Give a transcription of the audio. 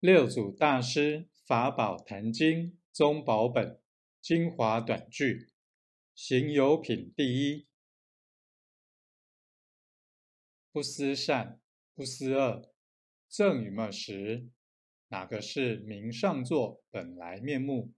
六祖大师《法宝坛经》宗宝本精华短句，行有品第一。不思善，不思恶，正与末时，哪个是名上座本来面目？